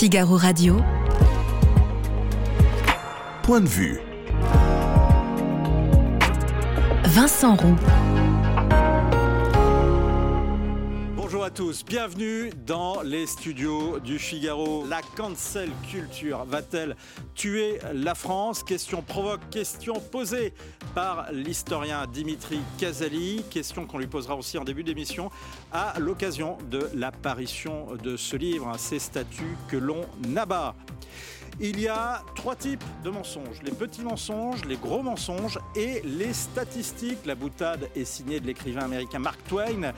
Figaro Radio. Point de vue. Vincent Roux. Bonjour à tous, bienvenue dans les studios du Figaro. La cancel culture va-t-elle tuer la France? Question provoque, question posée par l'historien Dimitri Casali, question qu'on lui posera aussi en début d'émission à l'occasion de l'apparition de ce livre, ces statuts que l'on abat. Il y a trois types de mensonges. Les petits mensonges, les gros mensonges et les statistiques. La boutade est signée de l'écrivain américain Mark Twain.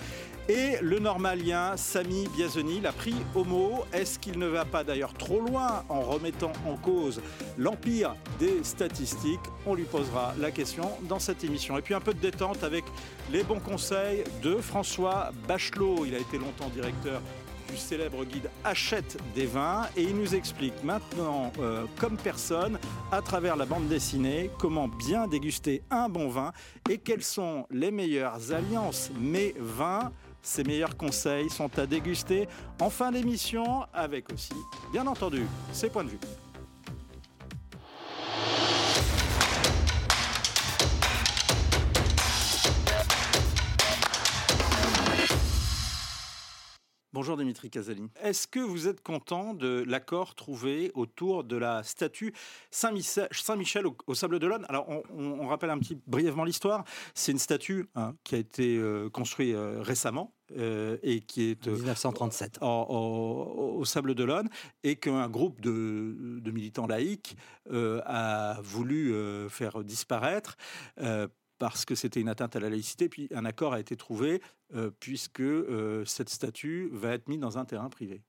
Et le normalien Sami Biazoni l'a pris au mot. Est-ce qu'il ne va pas d'ailleurs trop loin en remettant en cause l'empire des statistiques On lui posera la question dans cette émission. Et puis un peu de détente avec les bons conseils de François Bachelot. Il a été longtemps directeur du célèbre guide Achète des vins et il nous explique maintenant, euh, comme personne, à travers la bande dessinée, comment bien déguster un bon vin et quelles sont les meilleures alliances mes Ces meilleurs conseils sont à déguster en fin d'émission avec aussi, bien entendu, ses points de vue. Bonjour Dimitri Casali. Est-ce que vous êtes content de l'accord trouvé autour de la statue Saint-Michel, Saint-Michel au, au Sable d'Olonne? Alors, on, on- on rappelle un petit brièvement l'histoire. C'est une statue hein, qui a été euh, construite euh, récemment euh, et qui est euh, 1937. en- en- au Sable d'Olonne et qu'un groupe de, de militants laïcs euh, a voulu euh, faire disparaître euh, parce que c'était une atteinte à la laïcité. Puis un accord a été trouvé euh, puisque euh, cette statue va être mise dans un terrain privé.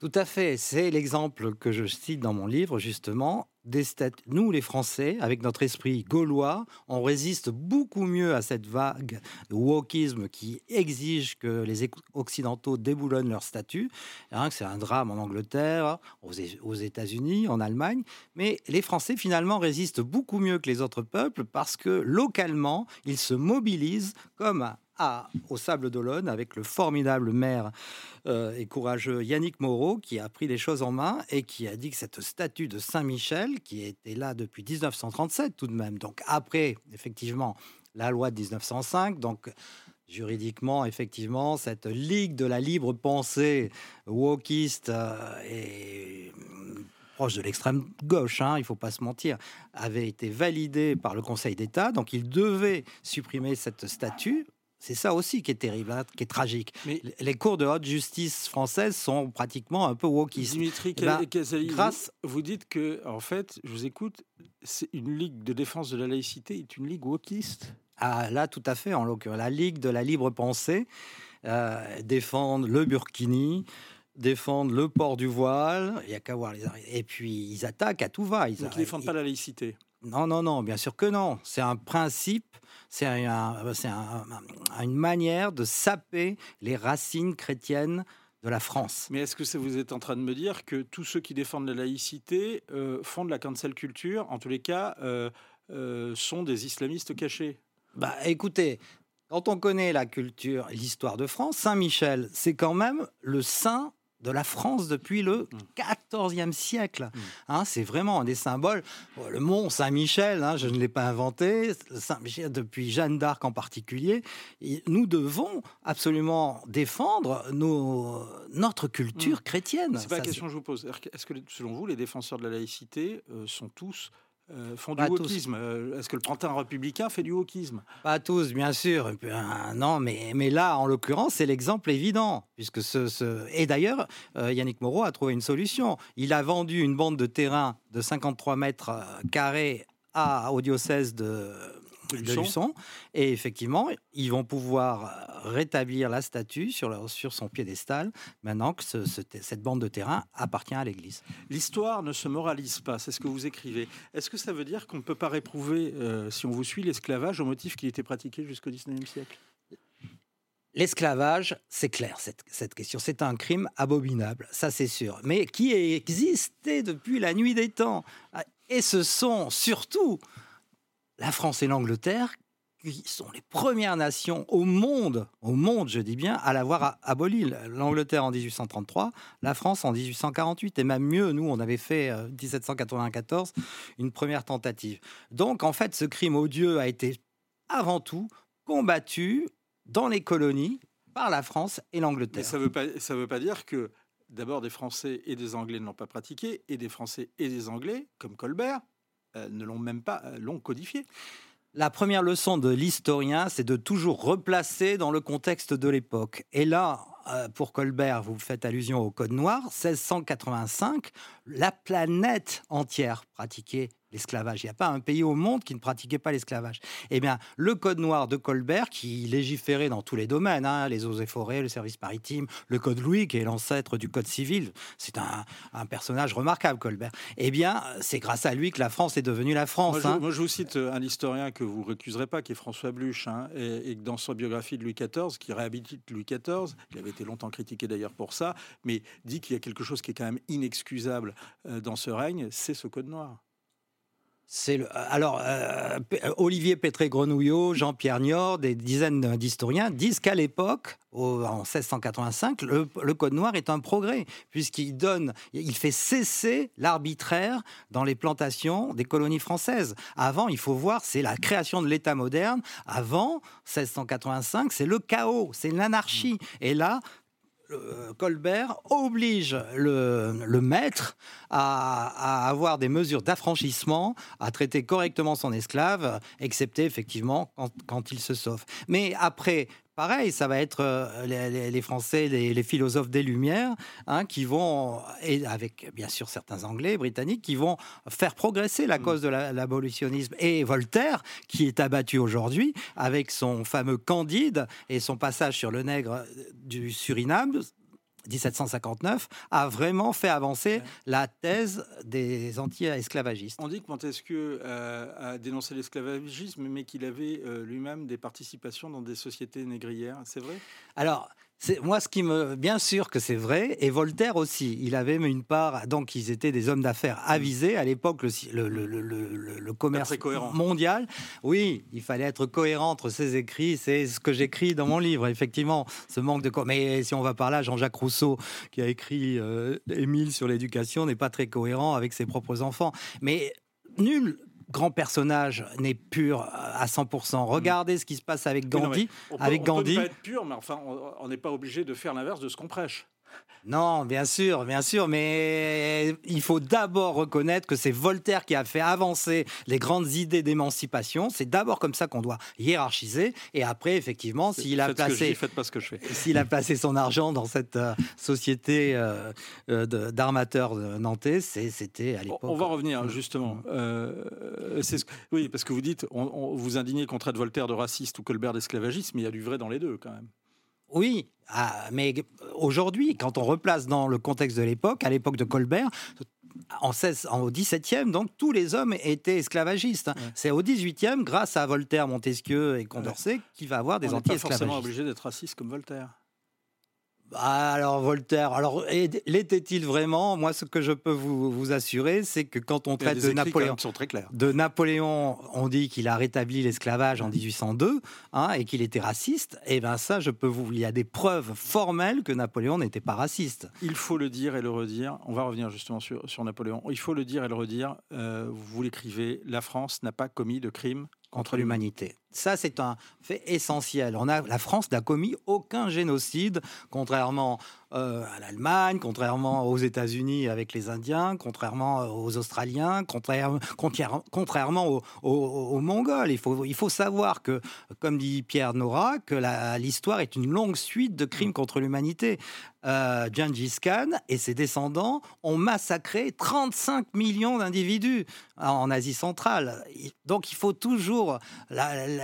Tout à fait. C'est l'exemple que je cite dans mon livre, justement. Des Nous, les Français, avec notre esprit gaulois, on résiste beaucoup mieux à cette vague de wokisme qui exige que les Occidentaux déboulonnent leur statut. Hein, c'est un drame en Angleterre, aux États-Unis, en Allemagne. Mais les Français, finalement, résistent beaucoup mieux que les autres peuples parce que localement, ils se mobilisent comme à, au Sable d'Olonne avec le formidable maire euh, et courageux Yannick Moreau qui a pris les choses en main et qui a dit que cette statue de Saint-Michel, qui était là depuis 1937 tout de même, donc après effectivement la loi de 1905, donc juridiquement effectivement cette ligue de la libre pensée wokiste euh, et hum, proche de l'extrême gauche, hein, il faut pas se mentir, avait été validée par le Conseil d'État, donc il devait supprimer cette statue. C'est ça aussi qui est terrible, hein, qui est tragique. Mais Les cours de haute justice françaises sont pratiquement un peu wokistes. Dimitri Eh ben, Casali, vous- grâce- vous, dites que, en fait, je vous écoute, c'est une ligue de défense de la laïcité est une ligue wokiste? Ah, là, tout à fait, en l'occurrence, la Ligue de la libre pensée euh, défendent le burkini, défendent le port du voile, il y a qu'à voir les et puis ils attaquent à tout va. Ils, Donc ils ne défendent pas la laïcité. Non, non, non, bien sûr que non. C'est un principe, c'est un- c'est un- un- une manière de saper les racines chrétiennes de la France. Mais est-ce que ça vous êtes en train de me dire que tous ceux qui défendent la laïcité euh, font de la cancel culture, en tous les cas, euh, euh, sont des islamistes cachés? Bah, écoutez, quand on connaît la culture, l'histoire de France, Saint-Michel, c'est quand même le saint de la France depuis le XIVe siècle. Hein, c'est vraiment un des symboles. Bon, Le mont Saint-Michel, hein, je ne l'ai pas inventé, Saint-Michel depuis Jeanne d'Arc en particulier. Et nous devons absolument défendre nos- notre culture chrétienne. C'est pas la question que je vous pose. Est-ce que, selon vous, les défenseurs de la laïcité euh, sont tous euh, font du Pas wokisme Euh, Est-ce que le printemps républicain fait du wokisme? Pas tous, bien sûr. Euh, non, mais, mais là, en l'occurrence, c'est l'exemple évident. Puisque ce, ce- Et d'ailleurs, euh, Yannick Moreau a trouvé une solution. Il a vendu une bande de terrain de 53 mètres carrés à, au diocèse de, De Luçon. Et effectivement, ils vont pouvoir euh, rétablir la statue sur, leur- sur son piédestal maintenant que ce- ce- cette bande de terrain appartient à l'Église. L'histoire ne se moralise pas, c'est ce que vous écrivez. Est-ce que ça veut dire qu'on ne peut pas réprouver, euh, si on vous suit, l'esclavage au motif qu'il était pratiqué jusqu'au 19e siècle? L'esclavage, c'est clair, cette, cette question. C'est un crime abominable, ça c'est sûr. Mais qui a existé depuis la nuit des temps? Et ce sont surtout la France et l'Angleterre qui sont les premières nations au monde, au monde, je dis bien, à l'avoir aboli. L'Angleterre en 1833, la France en 1848, et même mieux, nous, on avait fait euh, 1794 une première tentative. Donc, en fait, ce crime odieux a été avant tout combattu dans les colonies par la France et l'Angleterre. Ça ne veut, pas, veut pas dire que d'abord des Français et des Anglais ne l'ont pas pratiqué, et des Français et des Anglais, comme Colbert, ne l'ont même pas euh, l'ont codifié. La première leçon de l'historien, c'est de toujours replacer dans le contexte de l'époque. Et là, euh, pour Colbert, vous faites allusion au Code noir, 1685, la planète entière pratiquait l'esclavage. Il n'y a pas un pays au monde qui ne pratiquait pas l'esclavage. Eh bien, le Code noir de Colbert, qui légiférait dans tous les domaines, hein, les eaux et forêts, le service maritime, le Code Louis, qui est l'ancêtre du Code civil, c'est un, personnage remarquable, Colbert. Eh bien, c'est grâce à lui que la France est devenue la France. Moi, je, hein. vous cite un historien que vous récuserez pas, qui est François Bluche, hein, et, et, dans sa biographie de Louis XIV, qui réhabilite Louis XIV, il avait été longtemps critiqué d'ailleurs pour ça, mais dit qu'il y a quelque chose qui est quand même inexcusable euh, dans ce règne, c'est ce Code noir. Le, alors euh, Olivier Pétré-Grenouillot, Jean-Pierre Niort, des dizaines d'historiens disent qu'à l'époque, en 1685, le, Code noir est un progrès puisqu'il donne, il fait cesser l'arbitraire dans les plantations des colonies françaises. Avant, il faut voir, c'est la création de l'État moderne. Avant 1685, c'est le chaos, c'est l'anarchie. Et là, euh, Colbert oblige le, maître à, avoir des mesures d'affranchissement, à traiter correctement son esclave, excepté effectivement quand il se sauve. Mais après, pareil, ça va être euh, les, Français, les, philosophes des Lumières, hein, qui vont, et avec bien sûr certains Anglais, Britanniques, qui vont faire progresser la mm. cause de l'abolitionnisme. Et Voltaire, qui est abattu aujourd'hui, avec son fameux Candide et son passage sur le nègre du Suriname, 1759, a vraiment fait avancer la thèse des anti-esclavagistes. On dit que Montesquieu euh, a dénoncé l'esclavagisme, mais qu'il avait euh, lui-même des participations dans des sociétés négrières. C'est vrai? Alors, moi ce qui me bien sûr que c'est vrai et Voltaire aussi. Il avait une part donc ils étaient des hommes d'affaires avisés. À l'époque le, le, le, le, commerce mondial oui il fallait être cohérent entre ses écrits c'est ce que j'écris dans mon livre effectivement ce manque de mais si on va par là Jean-Jacques Rousseau qui a écrit euh, Émile sur l'éducation n'est pas très cohérent avec ses propres enfants. Mais nul grand personnage n'est pur à 100%. Regardez ce qui se passe avec Gandhi. avec Gandhi. peut pas être pur, mais enfin, on n'est pas obligé de faire l'inverse de ce qu'on prêche. Non, bien sûr, bien sûr, mais il faut d'abord reconnaître que c'est Voltaire qui a fait avancer les grandes idées d'émancipation. C'est d'abord comme ça qu'on doit hiérarchiser, et après, effectivement, s'il a placé, pas ce que je fais. S'il a placé son argent dans cette euh, société euh, euh, d'armateurs nantais, c'était à l'époque. On va revenir justement. Oui, parce que vous dites, on, vous indignez contre de Voltaire de raciste ou Colbert d'esclavagisme, mais il y a du vrai dans les deux quand même. Oui, ah, mais aujourd'hui, quand on replace dans le contexte de l'époque, à l'époque de Colbert, en 16, au 17e, donc tous les hommes étaient esclavagistes. C'est au 18e, grâce à Voltaire, Montesquieu et Condorcet, qu'il va avoir des anti-esclavagistes. On n'est pas forcément obligé d'être raciste comme Voltaire. Ah, alors Voltaire, alors l'était-il vraiment? Moi, ce que je peux vous, assurer, c'est que quand on traite de Napoléon, sont très clairs. de Napoléon, on dit qu'il a rétabli l'esclavage en 1802 hein, et qu'il était raciste. Et eh bien ça, je peux vous, il y a des preuves formelles que Napoléon n'était pas raciste. Il faut le dire et le redire. On va revenir justement sur, sur Napoléon. Il faut le dire et le redire. Euh, vous l'écrivez. La France n'a pas commis de crime contre l'humanité. Ça, c'est un fait essentiel. La France n'a commis aucun génocide, contrairement euh, à l'Allemagne, contrairement aux États-Unis avec les Indiens, contrairement aux Australiens, contrairement, contrairement aux, Mongols. Il faut, il faut savoir que, comme dit Pierre Nora, que l'histoire est une longue suite de crimes contre l'humanité. Euh, Gengis Khan et ses descendants ont massacré 35 millions d'individus en Asie centrale. Donc il faut toujours...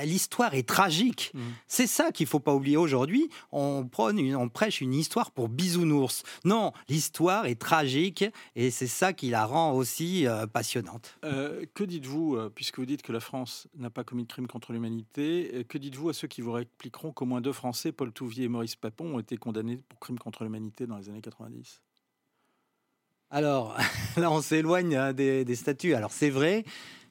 L'histoire est tragique. Mmh. C'est ça qu'il faut pas oublier aujourd'hui. On, on prêche une histoire pour bisounours. Non, l'histoire est tragique et c'est ça qui la rend aussi euh, passionnante. Euh, que dites-vous, euh, puisque vous dites que la France n'a pas commis de crime contre l'humanité, que dites-vous à ceux qui vous répliqueront qu'au moins deux Français, Paul Touvier et Maurice Papon, ont été condamnés pour crime contre l'humanité dans les années 90 alors, là, on s'éloigne hein, des, des statuts. Alors, c'est vrai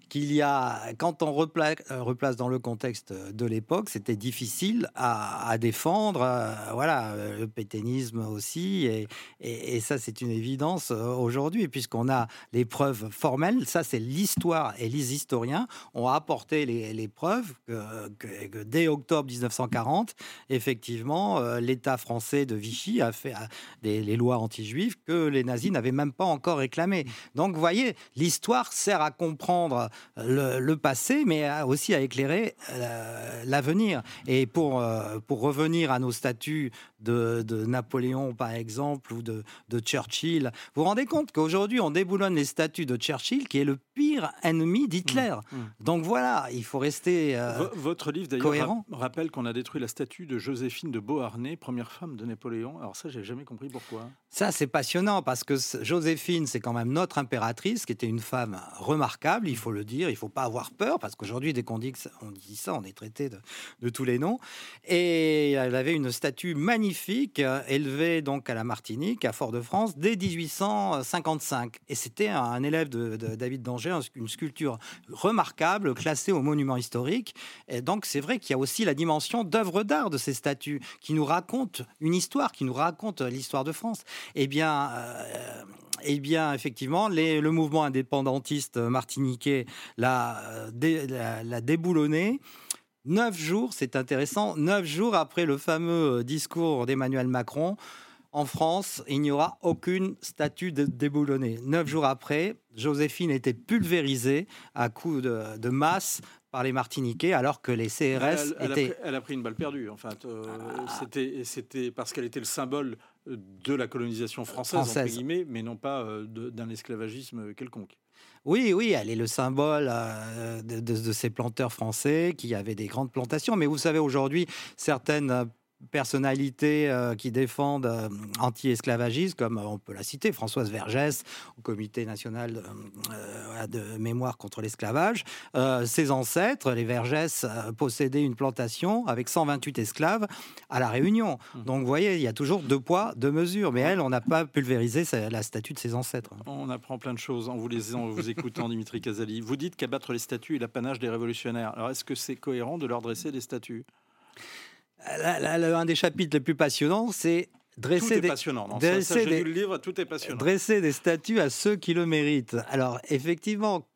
qu'il y a, quand on euh, replace, dans le contexte de l'époque, c'était difficile à, défendre, euh, voilà, euh, le pétainisme aussi, et, et, ça c'est une évidence aujourd'hui, puisqu'on a les preuves formelles, ça c'est l'histoire, et les historiens ont apporté les, preuves que, dès octobre 1940, effectivement, l'État français de Vichy a fait des, les lois anti-juives que les nazis n'avaient même pas encore réclamées. Donc vous voyez, l'histoire sert à comprendre le, passé, mais aussi à éclairer euh, l'avenir. Et pour, euh, pour revenir à nos statuts de, Napoléon, par exemple, ou de, Churchill, vous vous rendez compte qu'aujourd'hui, on déboulonne les statuts de Churchill, qui est le pire ennemi d'Hitler. Mmh, mmh. Donc voilà, il faut rester euh, Votre livre, d'ailleurs, rappelle qu'on a détruit la statue de Joséphine de Beauharnais, première femme de Napoléon. Alors ça, j'ai jamais compris pourquoi. Ça, c'est passionnant, parce que Joséphine, c'est quand même notre impératrice, qui était une femme remarquable, il faut le dire, il faut pas avoir peur, parce qu'aujourd'hui, dès qu'on dit, on dit ça, on est traité de, tous les noms. Et elle avait une statue magnifique magnifique, euh, élevé donc à la Martinique, à Fort-de-France, dès 1855. Et c'était un élève de, David Danger, une sculpture remarquable, classée au monument historique. Et donc c'est vrai qu'il y a aussi la dimension d'œuvre d'art de ces statues, qui nous racontent une histoire, qui nous raconte l'histoire de France. Eh bien, euh, eh bien, effectivement, le mouvement indépendantiste martiniquais l'a, euh, l'a déboulonné. Neuf jours, c'est intéressant, neuf jours après le fameux euh, discours d'Emmanuel Macron, en France, il n'y aura aucune statue de déboulonnée. Neuf jours après, Joséphine était pulvérisée à coups de, masse par les Martiniquais, alors que les CRS elle, étaient... A pris, elle a pris une balle perdue. Enfin, euh, ah. c'était parce qu'elle était le symbole de la colonisation française, mais non pas euh, d'un esclavagisme quelconque. Oui, oui, elle est le symbole euh, de, ces planteurs français qui avaient des grandes plantations. Mais vous savez, aujourd'hui, certaines personnalités euh, qui défendent euh, anti-esclavagisme, comme on peut la citer, Françoise Vergès, au Comité national de, mémoire contre l'esclavage. ses ancêtres, les Vergès, possédaient une plantation avec 128 esclaves à La Réunion. Mmh. Donc vous voyez, il y a toujours deux poids, deux mesures. Mais elle, on n'a pas pulvérisé la statue de ses ancêtres. On apprend plein de choses en vous lisant, en vous écoutant, Dimitri Casali. Vous dites qu'abattre les statues est l'apanage des révolutionnaires. Alors est-ce que c'est cohérent de leur dresser des statues? Un des chapitres les plus passionnants, c'est dresser des, passionnant. dresser des, le livre, tout est passionnant. Dresser des statues à ceux qui le méritent. Alors, effectivement,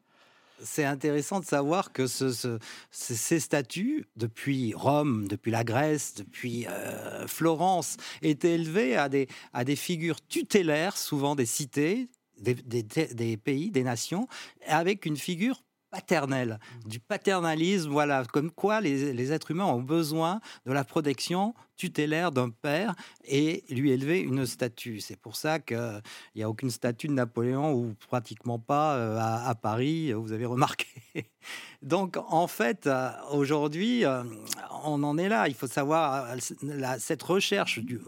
c'est intéressant de savoir que ces statues, depuis Rome, depuis la Grèce, depuis euh, Florence, étaient élevées à des, à des figures tutélaires, souvent des cités, des, des, pays, des nations, avec une figure paternelle, du paternalisme, voilà, comme quoi les, les, êtres humains ont besoin de la protection tutélaire d'un père et lui élever une statue. C'est pour ça qu'il n'y a aucune statue de Napoléon ou pratiquement pas euh, à, Paris, vous avez remarqué. Donc en fait, euh, aujourd'hui, euh, on en est là. Il faut savoir, cette recherche du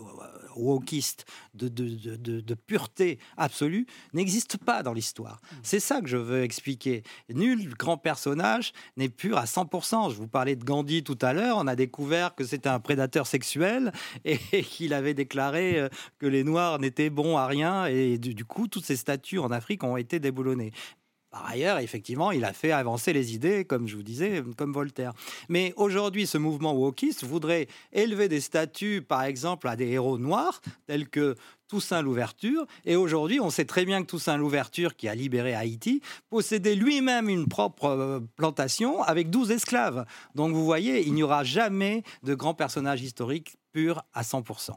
wokiste, de, de, pureté absolue, n'existe pas dans l'histoire. Mm. C'est ça que je veux expliquer. Nul grand personnage n'est pur à 100%. Je vous parlais de Gandhi tout à l'heure. On a découvert que c'était un prédateur sexuel et, qu'il avait déclaré euh, que les Noirs n'étaient bons à rien. Et du, du coup, toutes ces statues en Afrique ont été déboulonnées. Par ailleurs, effectivement, il a fait avancer les idées, comme je vous disais, comme Voltaire. Mais aujourd'hui, ce mouvement wokiste voudrait élever des statues, par exemple, à des héros noirs, tels que Toussaint Louverture. Et aujourd'hui, on sait très bien que Toussaint Louverture, qui a libéré Haïti, possédait lui-même une propre euh, plantation avec 12 esclaves. Donc vous voyez, il n'y aura jamais de grands personnages historiques purs à 100%.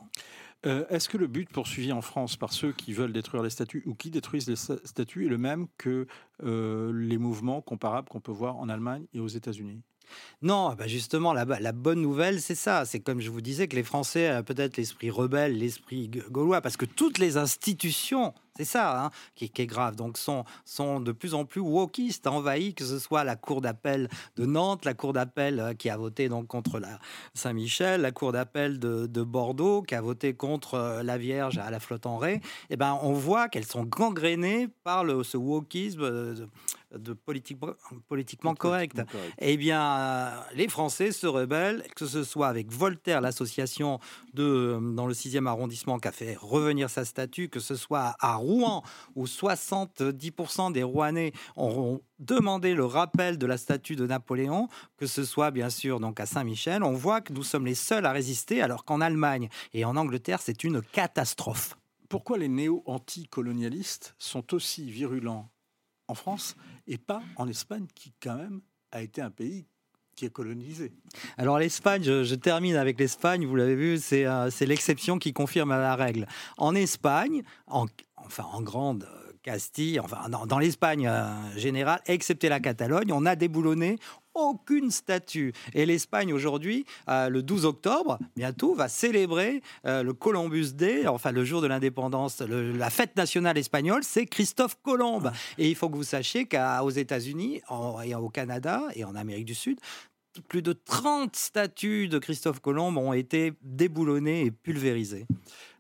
Euh, est-ce que le but poursuivi en France par ceux qui veulent détruire les statues ou qui détruisent les statues est le même que euh, les mouvements comparables qu'on peut voir en Allemagne et aux États-Unis? Non, bah justement, la, la bonne nouvelle, c'est ça. C'est comme je vous disais que les Français, peut-être l'esprit rebelle, l'esprit gaulois, parce que toutes les institutions c'est ça hein, qui, est grave. Donc, sont, sont de plus en plus wokistes, envahis, que ce soit la cour d'appel de Nantes, la cour d'appel euh, qui a voté donc contre la Saint-Michel, la cour d'appel de, Bordeaux qui a voté contre euh, la Vierge à la flotte en ré. Eh ben, on voit qu'elles sont gangrénées par le, ce wokisme. Euh, de politiquement correct. Eh bien, les Français se rebellent, que ce soit avec Voltaire, l'association de dans le 6e arrondissement qui a fait revenir sa statue, que ce soit à Rouen, où 70% des Rouennais auront demandé le rappel de la statue de Napoléon, que ce soit bien sûr donc à Saint-Michel, on voit que nous sommes les seuls à résister, alors qu'en Allemagne et en Angleterre, c'est une catastrophe. Pourquoi les néo-anticolonialistes sont aussi virulents en France et pas en Espagne, qui quand même a été un pays qui est colonisé. Alors l'Espagne, je, termine avec l'Espagne, vous l'avez vu, c'est euh, l'exception qui confirme la règle. En Espagne, enfin en grande Castille, enfin dans, l'Espagne euh, générale, excepté la Catalogne, on a déboulonné aucune statue. Et l'Espagne aujourd'hui, euh, le 12 octobre, bientôt, va célébrer euh, le Columbus Day, enfin le jour de l'indépendance, la fête nationale espagnole, c'est Christophe Colomb. Ah. Et il faut que vous sachiez qu'aux États-Unis, et au Canada et en Amérique du Sud, plus de 30 statues de Christophe Colomb ont été déboulonnées et pulvérisées.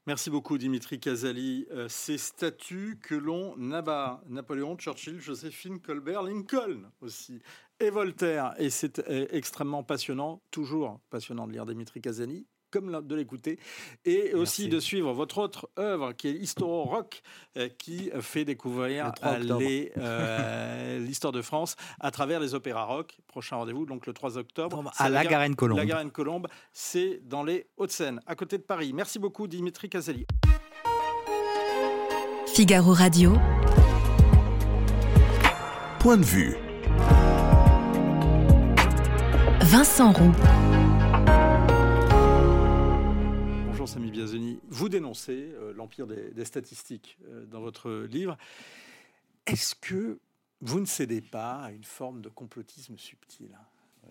Merci beaucoup Dimitri Casali. Euh, ces statues que l'on abat, Napoléon, Churchill, Joséphine, Colbert, Lincoln aussi, et Voltaire. Et c'est euh, extrêmement passionnant, toujours passionnant de lire Dimitri Casali comme de l'écouter, et aussi de suivre votre autre œuvre qui est Historo Rock, euh, qui fait découvrir euh, l'histoire de France à travers les opéras rock. Prochain rendez-vous, donc le 3 octobre. À la, Garenne-Colombe. La Garenne-Colombe, c'est dans les Hauts-de-Seine, à côté de Paris. Merci beaucoup, Dimitri Caselli. Figaro Radio. Point de vue. Vincent Roux. Samy Biazoni, vous dénoncez euh, l'empire des, statistiques euh, dans votre livre. Est-ce que vous ne cédez pas à une forme de complotisme subtil?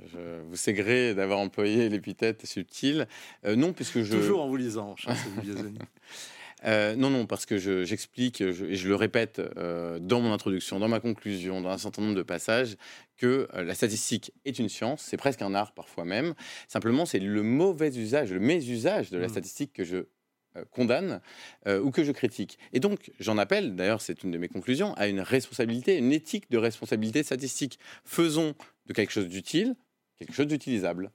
Je vous sais gré d'avoir employé l'épithète subtil. Euh, non, puisque je... Toujours en vous lisant, cher Biazoni. Euh, non, non, parce que j'explique, et je le répète euh, dans mon introduction, dans ma conclusion, dans un certain nombre de passages, que euh, la statistique est une science, c'est presque un art parfois même. Simplement, c'est le mauvais usage, le mésusage de la mmh. statistique que je condamne ou que je critique. Et donc, j'en appelle, d'ailleurs c'est une de mes conclusions, à une responsabilité, une éthique de responsabilité statistique. Faisons de quelque chose d'utile quelque chose d'utilisable.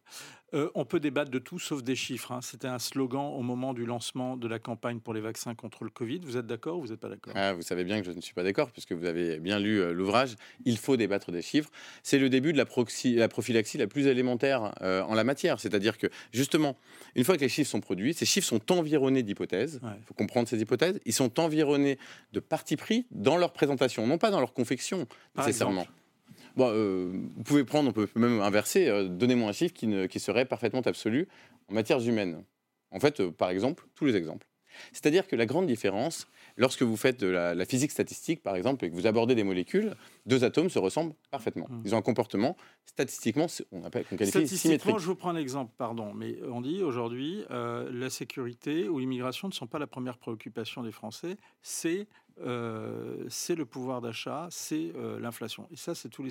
Euh, on peut débattre de tout sauf des chiffres. Hein. C'était un slogan au moment du lancement de la campagne pour les vaccins contre le Covid. Vous êtes d'accord ou vous n'êtes pas d'accord? Ah, Vous savez bien que je ne suis pas d'accord puisque vous avez bien lu euh, l'ouvrage. Il faut débattre des chiffres. C'est le début de la, la, prophylaxie la plus élémentaire euh, en la matière. C'est-à-dire que justement, une fois que les chiffres sont produits, ces chiffres sont environnés d'hypothèses. Il faut comprendre ces hypothèses. Ils sont environnés de partis pris dans leur présentation, non pas dans leur confection nécessairement. Euh, vous pouvez prendre, on peut même inverser, euh, donnez-moi un chiffre qui, serait parfaitement absolu en matière humaine. En fait, euh, par exemple, tous les exemples. C'est-à-dire que la grande différence, lorsque vous faites de la, physique statistique, par exemple, et que vous abordez des molécules, deux atomes se ressemblent parfaitement. Mmh. Ils ont un comportement statistiquement, on appelle, qu'on qualifie Statistiquement, je vous prends un exemple, pardon, mais on dit aujourd'hui, la sécurité ou l'immigration ne sont pas la première préoccupation des Français, c'est euh, c'est le pouvoir d'achat, c'est euh, l'inflation. Et ça, c'est tous les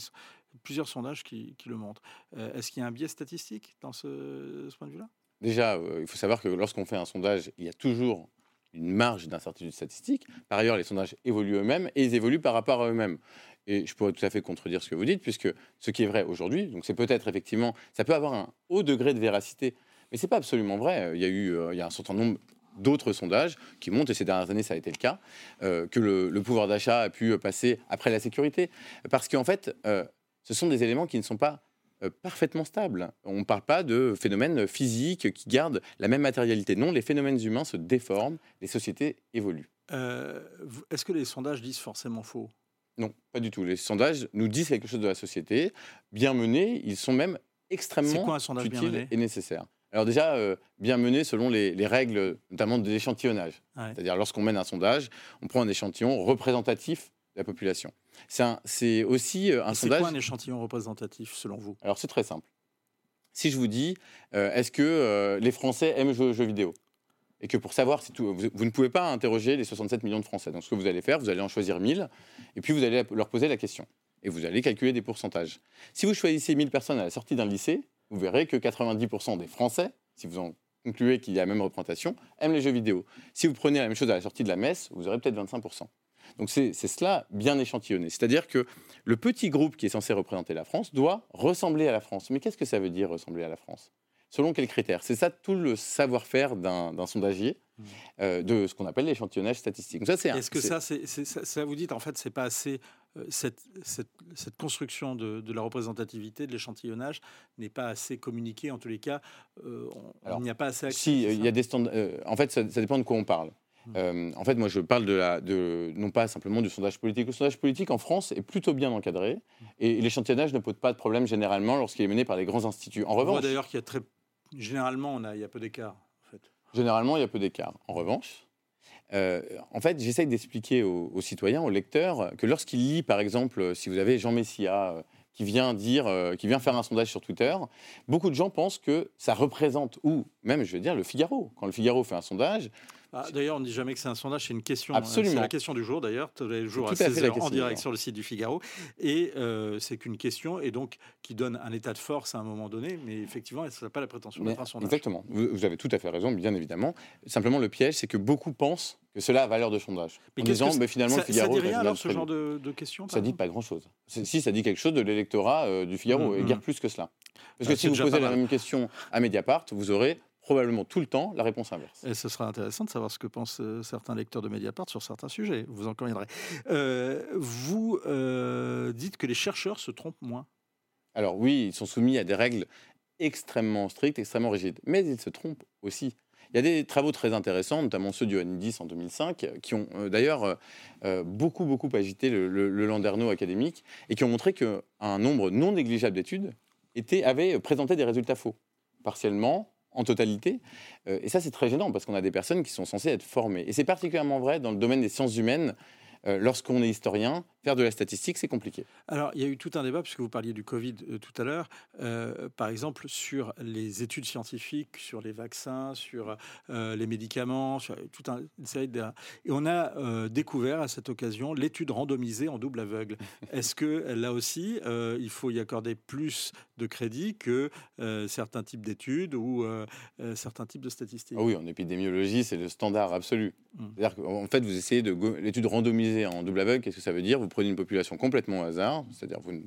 plusieurs sondages qui, le montrent. Euh, est-ce qu'il y a un biais statistique dans ce, point de vue-là? Déjà, il faut savoir que lorsqu'on fait un sondage, il y a toujours une marge d'incertitude statistique. Par ailleurs, les sondages évoluent eux-mêmes et ils évoluent par rapport à eux-mêmes. Et je pourrais tout à fait contredire ce que vous dites, puisque ce qui est vrai aujourd'hui, donc c'est peut-être effectivement, ça peut avoir un haut degré de véracité, mais c'est pas absolument vrai. Il y a eu, il y a un certain nombre d'autres sondages qui montrent, et ces dernières années ça a été le cas, euh, que le, pouvoir d'achat a pu passer après la sécurité. Parce qu'en fait, euh, ce sont des éléments qui ne sont pas euh, parfaitement stables. On ne parle pas de phénomènes physiques qui gardent la même matérialité. Non, les phénomènes humains se déforment, les sociétés évoluent. Est-ce que les sondages disent forcément faux? Non, pas du tout. Les sondages nous disent quelque chose de la société. Bien menés, ils sont même extrêmement quoi, un sondage utiles et nécessaires. Alors déjà, euh, bien mené selon les, règles, notamment de l'échantillonnage. C'est-à-dire, lorsqu'on mène un sondage, on prend un échantillon représentatif de la population. C'est aussi euh, un sondage... C'est quoi un échantillon représentatif, selon vous? Alors, c'est très simple. Si je vous dis, euh, est-ce que les Français aiment jouer aux jeux vidéo? Et que pour savoir si tout, vous, ne pouvez pas interroger les 67 millions de Français. Donc ce que vous allez faire, vous allez en choisir 1000 et puis vous allez leur poser la question et vous allez calculer des pourcentages. Si vous choisissez 1000 personnes à la sortie d'un lycée, vous verrez que 90% des Français, si vous en concluez qu'il y a la même représentation, aiment les jeux vidéo. Si vous prenez la même chose à la sortie de la messe, vous aurez peut-être 25%. Donc c'est cela bien échantillonné. C'est-à-dire que le petit groupe qui est censé représenter la France doit ressembler à la France. Mais qu'est-ce que ça veut dire ressembler à la France? Selon quels critères? C'est ça tout le savoir-faire d'un sondagier, mmh. euh, de ce qu'on appelle l'échantillonnage statistique. Est-ce que ça, ça, vous dites, en fait, c'est pas assez. Euh, cette, cette, construction de, la représentativité, de l'échantillonnage, n'est pas assez communiquée. En tous les cas, euh, il n'y a pas assez. Accès, si, il y a des standards. en fait, ça, dépend de quoi on parle. Mmh. en fait, moi, je parle de la, de, non pas simplement du sondage politique. Le sondage politique en France est plutôt bien encadré mmh. et l'échantillonnage ne pose pas de problème généralement lorsqu'il est mené par les grands instituts. En on revanche, voit d'ailleurs qu'il y a très Généralement, il y a peu d'écart. En fait. Généralement, il y a peu d'écart. En revanche, euh, en fait, j'essaye d'expliquer aux, citoyens, aux lecteurs, que lorsqu'ils lisent, par exemple, si vous avez Jean Messia euh, qui vient dire, euh, qui vient faire un sondage sur Twitter, beaucoup de gens pensent que ça représente, ou même, je veux dire, le Figaro. Quand le Figaro fait un sondage, ah, d'ailleurs, on ne dit jamais que c'est un sondage, c'est une question. Hein. Absolument. C'est la question du jour, d'ailleurs, tous les jours à, 16h en direct sur le site du Figaro. Et euh, c'est qu'une question, et donc qui donne un état de force à un moment donné, mais effectivement, ça n'a pas la prétention d'être un sondage. Exactement. Vous, avez tout à fait raison, bien évidemment. Simplement, le piège, c'est que beaucoup pensent que cela a valeur de sondage. Mais en disant, mais finalement, ça, le Figaro. Ça dit rien alors, ce genre de, de questions Ça dit pas grand-chose. Si, ça dit quelque chose de l'électorat euh, du Figaro, mm, et guère mm. plus que cela. Parce que ah, si vous posez la même question à Mediapart, vous aurez probablement tout le temps la réponse inverse. Et ce sera intéressant de savoir ce que pensent euh, certains lecteurs de Mediapart sur certains sujets. Vous en conviendrez. Euh, vous euh, dites que les chercheurs se trompent moins. Alors oui, ils sont soumis à des règles extrêmement strictes, extrêmement rigides, mais ils se trompent aussi. Il y a des travaux très intéressants, notamment ceux du ONIDIS en 2005, qui ont d'ailleurs beaucoup, beaucoup agité le, le, Landerneau académique et qui ont montré qu'un nombre non négligeable d'études avait présenté des résultats faux, partiellement, en totalité. Euh, et ça, c'est très gênant parce qu'on a des personnes qui sont censées être formées. Et c'est particulièrement vrai dans le domaine des sciences humaines. Euh, lorsqu'on est historien, faire de la statistique, c'est compliqué. Alors, il y a eu tout un débat, puisque vous parliez du Covid euh, tout à l'heure, par exemple, sur les études scientifiques, sur les vaccins, sur les médicaments, sur tout un, une série de... Et on a découvert à cette occasion l'étude randomisée en double aveugle. Est-ce que là aussi, il faut y accorder plus de crédit que certains types d'études ou certains types de statistiques? Ah Oui, en épidémiologie, c'est le standard absolu. Mmh. C'est-à-dire qu'en fait, vous essayez de l'étude randomisée en double aveugle, qu'est-ce que ça veut dire? Vous une population complètement au hasard, c'est-à-dire vous ne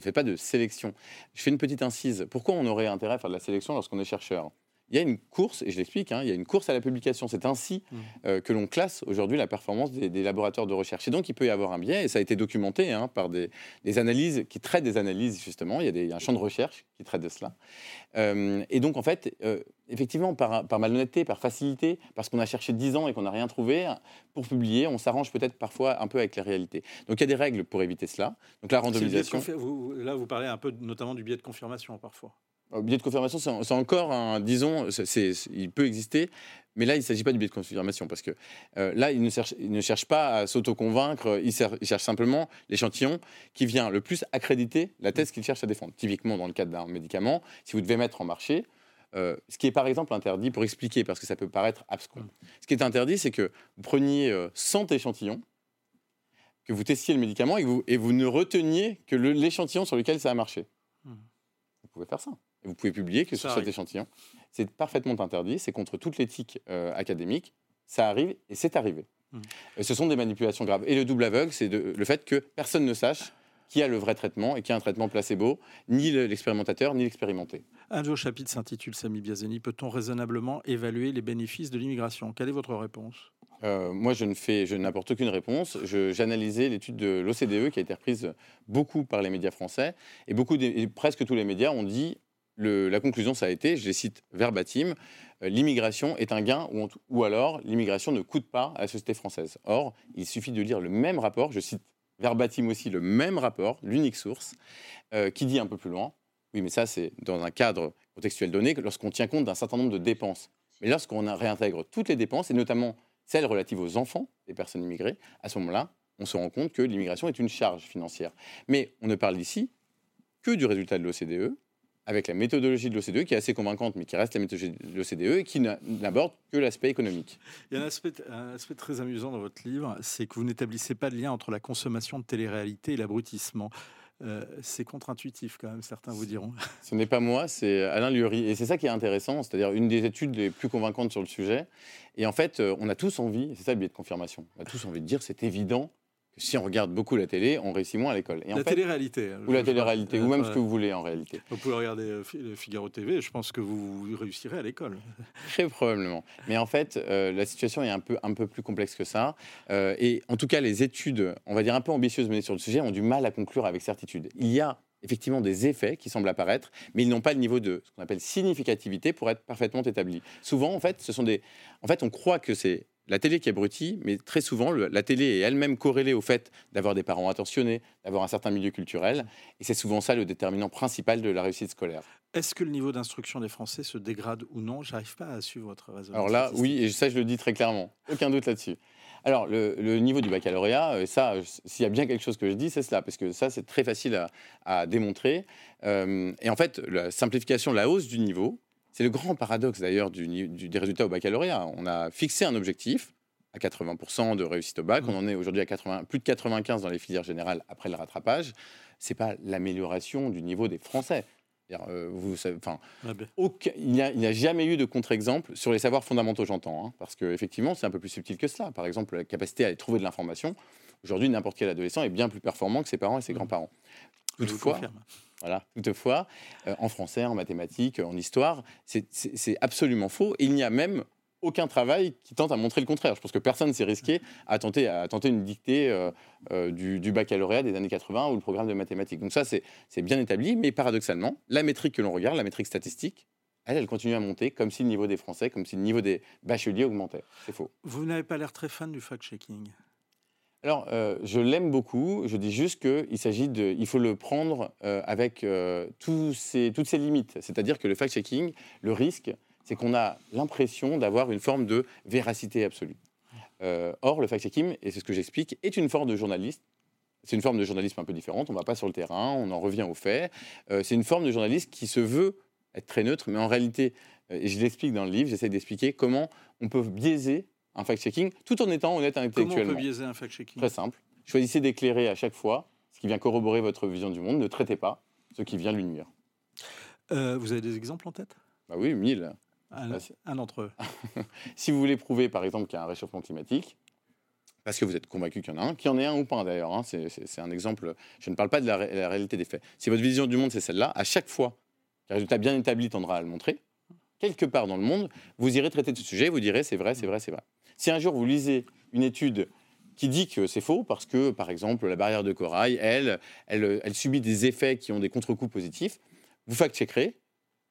faites pas de sélection. Je fais une petite incise. Pourquoi on aurait intérêt à faire de la sélection lorsqu'on est chercheur? Il y a une course, et je l'explique, hein, il y a une course à la publication. C'est ainsi mmh. euh, que l'on classe aujourd'hui la performance des, laboratoires de recherche. Et donc, il peut y avoir un biais, et ça a été documenté hein, par des, analyses qui traitent des analyses, justement. Il y, a des, un champ de recherche qui traite de cela. Euh, et donc, en fait, euh, effectivement, par, par, malhonnêteté, par facilité, parce qu'on a cherché 10 ans et qu'on n'a rien trouvé, pour publier, on s'arrange peut-être parfois un peu avec la réalité. Donc, il y a des règles pour éviter cela. Donc, la randomisation. là, vous parlez un peu notamment du biais de confirmation, parfois. Le biais de confirmation, c'est encore un, disons, il peut exister, mais là, il ne s'agit pas du biais de confirmation, parce que euh, là, il ne, cherche, ne cherche pas à s'auto-convaincre, il, cherche simplement l'échantillon qui vient le plus accréditer la thèse qu'il cherche à défendre. Typiquement, dans le cadre d'un médicament, si vous devez mettre en marché, euh, ce qui est par exemple interdit, pour expliquer, parce que ça peut paraître abscon, ce qui est interdit, c'est que vous preniez 100 euh, échantillons, que vous testiez le médicament et, vous, et vous ne reteniez que l'échantillon sur lequel ça a marché. Mmh. Vous pouvez faire ça vous pouvez publier que sur cet échantillon. C'est parfaitement interdit, c'est contre toute l'éthique euh, académique. Ça arrive et c'est arrivé. Mmh. ce sont des manipulations graves. Et le double aveugle, c'est le fait que personne ne sache qui a le vrai traitement et qui a un traitement placebo, ni l'expérimentateur, ni l'expérimenté. Un de vos chapitres s'intitule Sami Biazeni. Peut-on raisonnablement évaluer les bénéfices de l'immigration? Quelle est votre réponse? Euh, moi, je ne fais, je n'apporte aucune réponse. J'analysais l'étude de l'OCDE qui a été reprise beaucoup par les médias français et beaucoup, et presque tous les médias ont dit la conclusion, ça a été, je les cite verbatim, euh, l'immigration est un gain ou, alors l'immigration ne coûte pas à la société française. Or, il suffit de lire le même rapport, je cite verbatim aussi le même rapport, l'unique source, euh, qui dit un peu plus loin, oui mais ça c'est dans un cadre contextuel donné, lorsqu'on tient compte d'un certain nombre de dépenses. Mais lorsqu'on réintègre toutes les dépenses, et notamment celles relatives aux enfants des personnes immigrées, à ce moment-là, on se rend compte que l'immigration est une charge financière. Mais on ne parle ici que du résultat de l'OCDE, avec la méthodologie de l'OCDE qui est assez convaincante, mais qui reste la méthodologie de l'OCDE et qui n'aborde que l'aspect économique. Il y a un aspect, très amusant dans votre livre, c'est que vous n'établissez pas de lien entre la consommation de télé-réalité et l'abrutissement. Euh, c'est contre-intuitif quand même, certains vous diront. Ce n'est pas moi, c'est Alain Lurie. Et c'est ça qui est intéressant, c'est-à-dire une des études les plus convaincantes sur le sujet. Et en fait, euh, on a tous envie, c'est ça le biais de confirmation, on a tous envie de dire c'est évident si on regarde beaucoup la télé, on réussit moins à l'école. la télé-réalité. Hein, ou la télé-réalité, ou même ce que vous voulez en réalité. Vous pouvez regarder euh, le Figaro TV, je pense que vous réussirez à l'école. Très probablement. Mais en fait, euh, la situation est un peu, un peu plus complexe que ça. Euh, et en tout cas, les études, on va dire un peu ambitieuses menées sur le sujet, ont du mal à conclure avec certitude. Il y a effectivement des effets qui semblent apparaître, mais ils n'ont pas le niveau de ce qu'on appelle significativité pour être parfaitement établis. Souvent, en fait, ce sont des... En fait, on croit que c'est la télé qui abrutit, mais très souvent, la télé est elle-même corrélée au fait d'avoir des parents attentionnés, d'avoir un certain milieu culturel. Et c'est souvent ça le déterminant principal de la réussite scolaire. Est-ce que le niveau d'instruction des Français se dégrade ou non? J'arrive pas à suivre votre raisonnement. Alors là, oui, et ça, je le dis très clairement. Aucun doute là-dessus. Alors, le, niveau du baccalauréat, euh, ça, s'il y a bien quelque chose que je dis, c'est cela, parce que ça, c'est très facile à, démontrer. Euh, et en fait, la simplification, la hausse du niveau, c'est le grand paradoxe d'ailleurs du, des résultats au baccalauréat. On a fixé un objectif à 80% de réussite au bac. On en est aujourd'hui à 80, plus de 95 dans les filières générales après le rattrapage. C'est pas l'amélioration du niveau des Français. Euh, vous, ah ben. il n'y a, jamais eu de contre-exemple sur les savoirs fondamentaux, j'entends, hein, parce qu'effectivement, c'est un peu plus subtil que cela. Par exemple, la capacité à aller trouver de l'information. Aujourd'hui, n'importe quel adolescent est bien plus performant que ses parents et ses mmh. grands-parents. Toutefois, voilà. Toutefois, euh, en français, en mathématiques, en histoire, c'est absolument faux. il n'y a même aucun travail qui tente à montrer le contraire. Je pense que personne ne s'est risqué à tenter, à tenter une dictée euh, euh, du, baccalauréat des années 80 ou le programme de mathématiques. Donc ça, c'est bien établi, mais paradoxalement, la métrique que l'on regarde, la métrique statistique, elle, elle continue à monter comme si le niveau des Français, comme si le niveau des bacheliers augmentait. C'est faux. Vous n'avez pas l'air très fan du fact-checking alors, euh, je l'aime beaucoup. Je dis juste qu'il s'agit de, il faut le prendre euh, avec euh, toutes ses limites. C'est-à-dire que le fact-checking, le risque, c'est qu'on a l'impression d'avoir une forme de véracité absolue. or, le fact-checking, et c'est ce que j'explique, est une forme de journalisme. C'est une forme de journalisme un peu différente. On ne va pas sur le terrain, on en revient aux faits. c'est une forme de journalisme qui se veut être très neutre, mais en réalité, et je l'explique dans le livre, j'essaie d'expliquer comment on peut biaiser un fact-checking tout en étant honnête intellectuellement. Comment on peut biaiser un fact-checking? Très simple. Choisissez d'éclairer à chaque fois ce qui vient corroborer votre vision du monde. Ne traitez pas ce qui vient lui nuire. Euh, vous avez des exemples en tête? Bah Oui, mille. Un, un d'entre eux. si vous voulez prouver, par exemple, qu'il y a un réchauffement climatique, parce que vous êtes convaincu qu'il y en a un, qu'il y en ait un ou pas d'ailleurs. Hein, c'est un exemple. Je ne parle pas de la, la, réalité des faits. Si votre vision du monde c'est celle-là, à chaque fois qu'un résultat bien établi tendra à le montrer, quelque part dans le monde, vous irez traiter de ce sujet, vous direz c'est vrai, c'est vrai, c'est vrai. Si un jour vous lisez une étude qui dit que c'est faux parce que, par exemple, la barrière de corail, elle, elle, subit des effets qui ont des contre-coups positifs, vous fact-checkerez.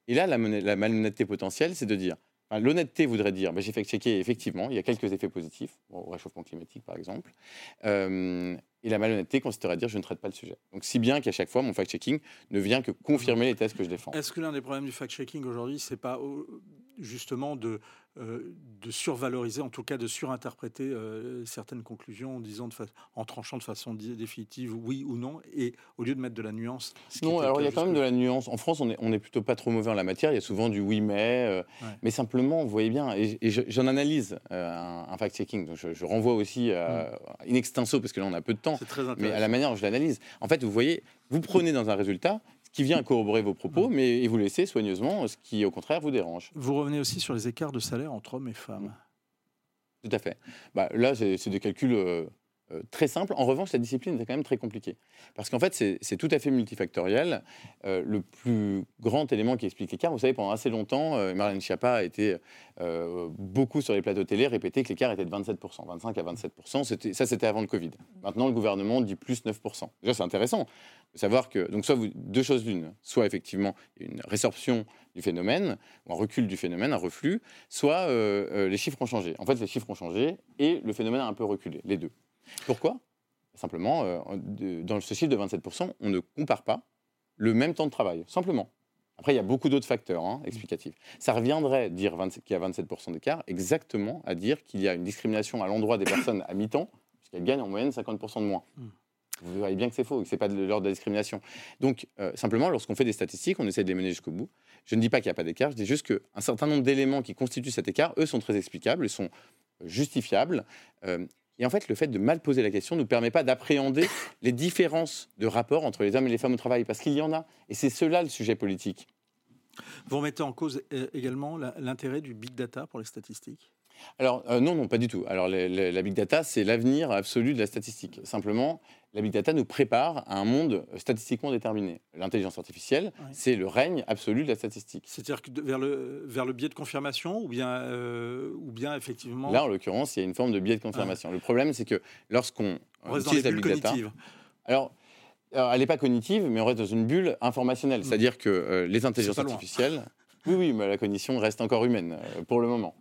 Et là, la, malhonnêteté potentielle, c'est de dire, l'honnêteté voudrait dire, ben, j'ai fact-checké, effectivement, il y a quelques effets positifs, au réchauffement climatique par exemple. Euh, et la malhonnêteté consisterait à dire, je ne traite pas le sujet. Donc, si bien qu'à chaque fois, mon fact-checking ne vient que confirmer les thèses que je défends. Est-ce que l'un des problèmes du fact-checking aujourd'hui, c'est pas justement de euh, de survaloriser, en tout cas de surinterpréter euh, certaines conclusions en disant de en tranchant de façon définitive oui ou non, et au lieu de mettre de la nuance. Non, alors il y a quand même de la nuance. En France, on est, on est plutôt pas trop mauvais en la matière. Il y a souvent du oui mais, euh, mais simplement, vous voyez bien, et, j'en analyse un, fact-checking. Donc je, renvoie aussi à, mm. in extenso parce que là on a peu de temps, mais à la manière dont je l'analyse. En fait, vous voyez, vous prenez dans un résultat qui vient corroborer vos propos, mm. mais vous laissez soigneusement ce qui, au contraire, vous dérange. Vous revenez aussi sur les écarts de salaire entre hommes et femmes. Tout à fait. Bah, là, c'est des calculs euh, euh, très simples. En revanche, la discipline est quand même très compliquée. Parce qu'en fait, c'est tout à fait multifactoriel. Euh, le plus grand élément qui explique l'écart, vous savez, pendant assez longtemps, Marlène Schiappa a été beaucoup sur les plateaux télé répété que l'écart était de 27%, 25 à 27%. Ça, c'était avant le Covid. Maintenant, le gouvernement dit plus 9%. Déjà, c'est intéressant savoir que, donc, soit deux choses l'une, soit effectivement une résorption du phénomène, ou un recul du phénomène, un reflux, soit euh, euh, les chiffres ont changé. En fait, les chiffres ont changé et le phénomène a un peu reculé, les deux. Pourquoi? Simplement, euh, dans ce chiffre de 27%, on ne compare pas le même temps de travail, simplement. Après, il y a beaucoup d'autres facteurs hein, explicatifs. Ça reviendrait dire qu'il y a 27% d'écart exactement à dire qu'il y a une discrimination à l'endroit des personnes à mi-temps, puisqu'elles gagnent en moyenne 50% de moins. Hmm vous voyez bien que c'est faux, que ce n'est pas de l'ordre de la discrimination. Donc, euh, simplement, lorsqu'on fait des statistiques, on essaie de les mener jusqu'au bout. Je ne dis pas qu'il n'y a pas d'écart, je dis juste qu'un certain nombre d'éléments qui constituent cet écart, eux, sont très explicables, ils sont justifiables. Euh, Et en fait, le fait de mal poser la question ne nous permet pas d'appréhender les différences de rapport entre les hommes et les femmes au travail, parce qu'il y en a. Et c'est cela le sujet politique. Vous remettez en cause euh, également l'intérêt du big data pour les statistiques? Alors euh, non, non, pas du tout. Alors la big data, c'est l'avenir absolu de la statistique. Simplement, la big data nous prépare à un monde statistiquement déterminé. L'intelligence artificielle, c'est le règne absolu de la statistique. C'est-à-dire que vers le, vers le biais de confirmation ou bien, euh, ou bien effectivement... Là, en l'occurrence, il y a une forme de biais de confirmation. Le problème, c'est que lorsqu'on utilise la big data... Alors, elle n'est pas cognitive, mais on reste dans une bulle informationnelle. Hmm. C'est-à-dire que euh, les intelligences artificielles... Oui, oui, mais la cognition reste encore humaine euh, pour le moment.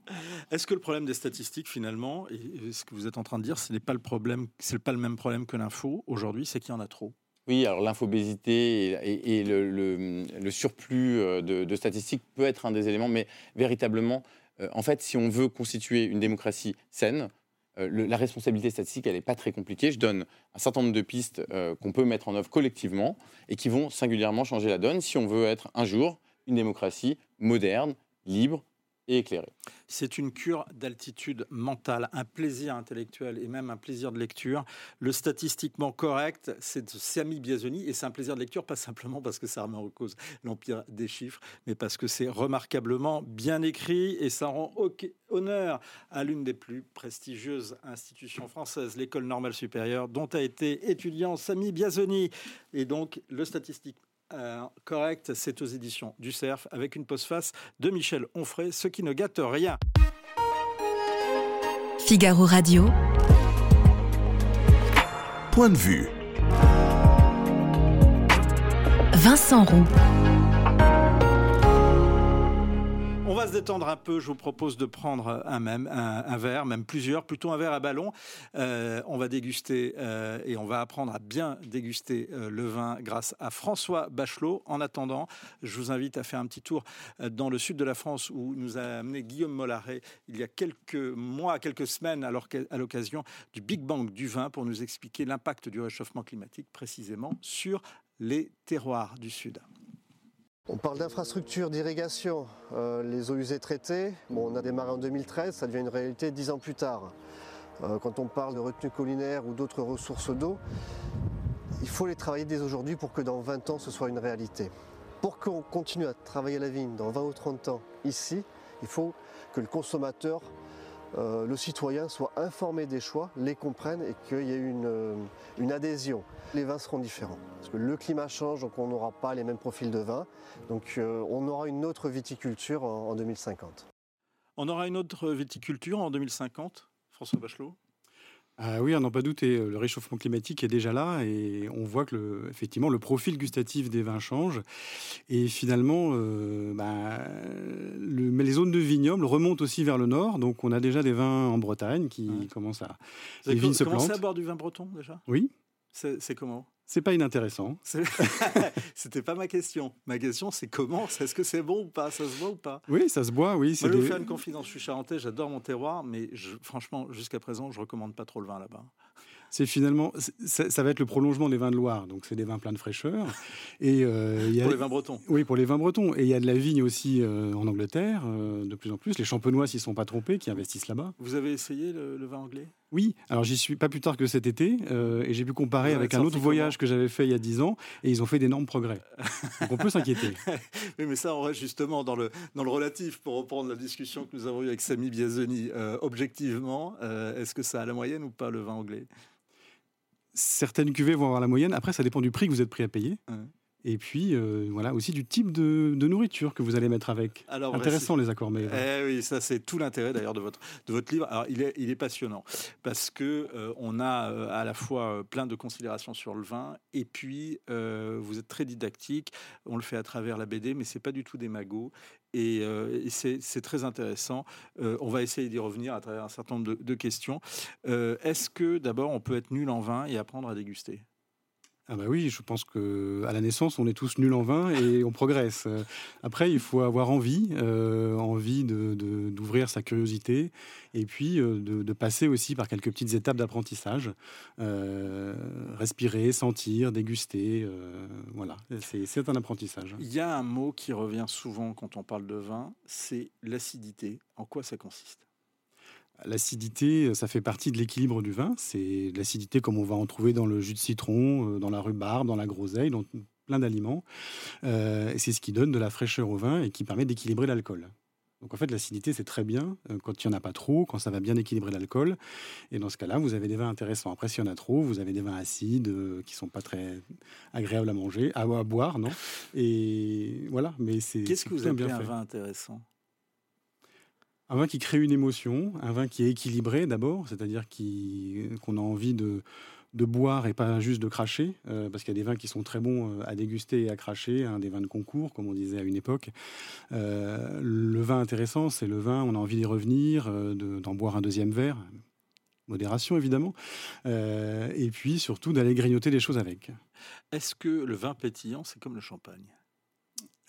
Est-ce que le problème des statistiques, finalement, et ce que vous êtes en train de dire, ce n'est pas le problème, c'est pas le même problème que l'info aujourd'hui, c'est qu'il y en a trop? Oui, alors l'infobésité et, le, surplus euh, de, statistiques peut être un des éléments, mais véritablement, euh, en fait, si on veut constituer une démocratie saine, la responsabilité statistique, elle n'est pas très compliquée. Je donne un certain nombre de pistes qu'on peut mettre en œuvre collectivement et qui vont singulièrement changer la donne si on veut être un jour une démocratie moderne, libre et éclairée. C'est une cure d'altitude mentale, un plaisir intellectuel et même un plaisir de lecture. Le statistiquement correct, c'est Sami Biazoni et c'est un plaisir de lecture, pas simplement parce que ça remet en cause l'empire des chiffres, mais parce que c'est remarquablement bien écrit et ça rend honneur à l'une des plus prestigieuses institutions françaises, l'école normale supérieure, dont a été étudiant Sami Biazoni. Et donc, le statistique euh, correct, c'est aux éditions du Cerf avec une postface de Michel Onfray, ce qui ne gâte rien. Figaro Radio. Point de vue. Vincent Roux. On va se détendre un peu. Je vous propose de prendre un, même, un, verre, même plusieurs, plutôt un verre à ballon. Euh, on va déguster euh, et on va apprendre à bien déguster euh, le vin grâce à François Bachelot. En attendant, je vous invite à faire un petit tour dans le sud de la France où nous a amené Guillaume Mollaret il y a quelques mois, quelques semaines, alors à l'occasion du Big Bang du vin pour nous expliquer l'impact du réchauffement climatique précisément sur les terroirs du Sud. On parle d'infrastructures d'irrigation, euh, les eaux usées traitées. On a démarré en 2013, ça devient une réalité dix ans plus tard. Euh, quand on parle de retenue collinaire ou d'autres ressources d'eau, il faut les travailler dès aujourd'hui pour que dans 20 ans ce soit une réalité. Pour qu'on continue à travailler la vigne dans 20 ou 30 ans ici, il faut que le consommateur euh, le citoyen soit informé des choix, les comprenne et qu'il y ait une, euh, une, adhésion. Les vins seront différents. Parce que le climat change, donc on n'aura pas les mêmes profils de vin. Donc euh, on aura une autre viticulture en 2050. On aura une autre viticulture en 2050, François Bachelot? Ah oui, à n'en pas douter, le réchauffement climatique est déjà là et on voit que le, effectivement le profil gustatif des vins change. Et finalement euh, bah, mais les zones de vignobles remontent aussi vers le nord, donc on a déjà des vins en Bretagne qui commencent à les vignes se plantent. à boire du vin breton déjà? Oui. C'est comment? C'est pas inintéressant. C'était pas ma question. Ma question, c'est comment Est-ce que c'est bon ou pas? Ça se boit ou pas? Oui, ça se boit, oui. Moi, je vais vous faire une confidence. Je suis charentais, j'adore mon terroir, mais franchement, jusqu'à présent, je recommande pas trop le vin là-bas c'est finalement, ça, va être le prolongement des vins de Loire. Donc, c'est des vins pleins de fraîcheur. Et, euh, y a, pour les vins bretons. Oui, pour les vins bretons. Et il y a de la vigne aussi euh, en Angleterre, euh, de plus en plus. Les champenois s'y sont pas trompés, qui investissent là-bas. Vous avez essayé le, vin anglais? Oui. Alors, j'y suis pas plus tard que cet été. et j'ai pu comparer avec un autre voyage que j'avais fait il y a 10 ans. Et ils ont fait d'énormes progrès. donc, on peut s'inquiéter. oui, mais ça, on reste justement dans le, dans le relatif, pour reprendre la discussion que nous avons eue avec Samy Biazoni. objectivement, est-ce que ça a la moyenne ou pas, le vin anglais? Certaines cuvées vont avoir la moyenne. Après, ça dépend du prix que vous êtes prêt à payer. Et puis, euh, voilà, aussi du type de, nourriture que vous allez mettre avec. Alors, Intéressant, les accords mais eh oui, ça, c'est tout l'intérêt d'ailleurs de votre, de votre livre. Alors, il est, il est passionnant parce que euh, on a euh, à la fois plein de considérations sur le vin et puis vous êtes très didactique. On le fait à travers la BD, mais c'est pas du tout des magots. Et, c'est très intéressant. on va essayer d'y revenir à travers un certain nombre de, de questions. Est-ce que d'abord on peut être nul en vin et apprendre à déguster? Ah bah oui, je pense que à la naissance, on est tous nuls en vin et on progresse. Après, il faut avoir envie, euh, envie d'ouvrir sa curiosité et puis euh, de, passer aussi par quelques petites étapes d'apprentissage. Euh, respirer, sentir, déguster, voilà, c'est un apprentissage. Il y a un mot qui revient souvent quand on parle de vin, c'est l'acidité. En quoi ça consiste? L'acidité, ça fait partie de l'équilibre du vin. C'est l'acidité comme on va en trouver dans le jus de citron, dans la rhubarbe, dans la groseille, dans plein d'aliments. et c'est ce qui donne de la fraîcheur au vin et qui permet d'équilibrer l'alcool. Donc en fait, l'acidité, c'est très bien euh, quand il n'y en a pas trop, quand ça va bien équilibrer l'alcool. Et dans ce cas-là, vous avez des vins intéressants. Après, s'il y en a trop, vous avez des vins acides euh, qui sont pas très agréables à manger, à, boire, non? Et voilà, mais c'est. Qu'est-ce que vous appelez un vin intéressant? Un vin qui crée une émotion, un vin qui est équilibré d'abord, c'est-à-dire qu'on a envie de, boire et pas juste de cracher, euh, parce qu'il y a des vins qui sont très bons euh, à déguster et à cracher, hein, des vins de concours, comme on disait à une époque. Euh, le vin intéressant, c'est le vin, on a envie d'y revenir, d'en boire un deuxième verre, modération évidemment, et puis surtout d'aller grignoter des choses avec. Est-ce que le vin pétillant, c'est comme le champagne?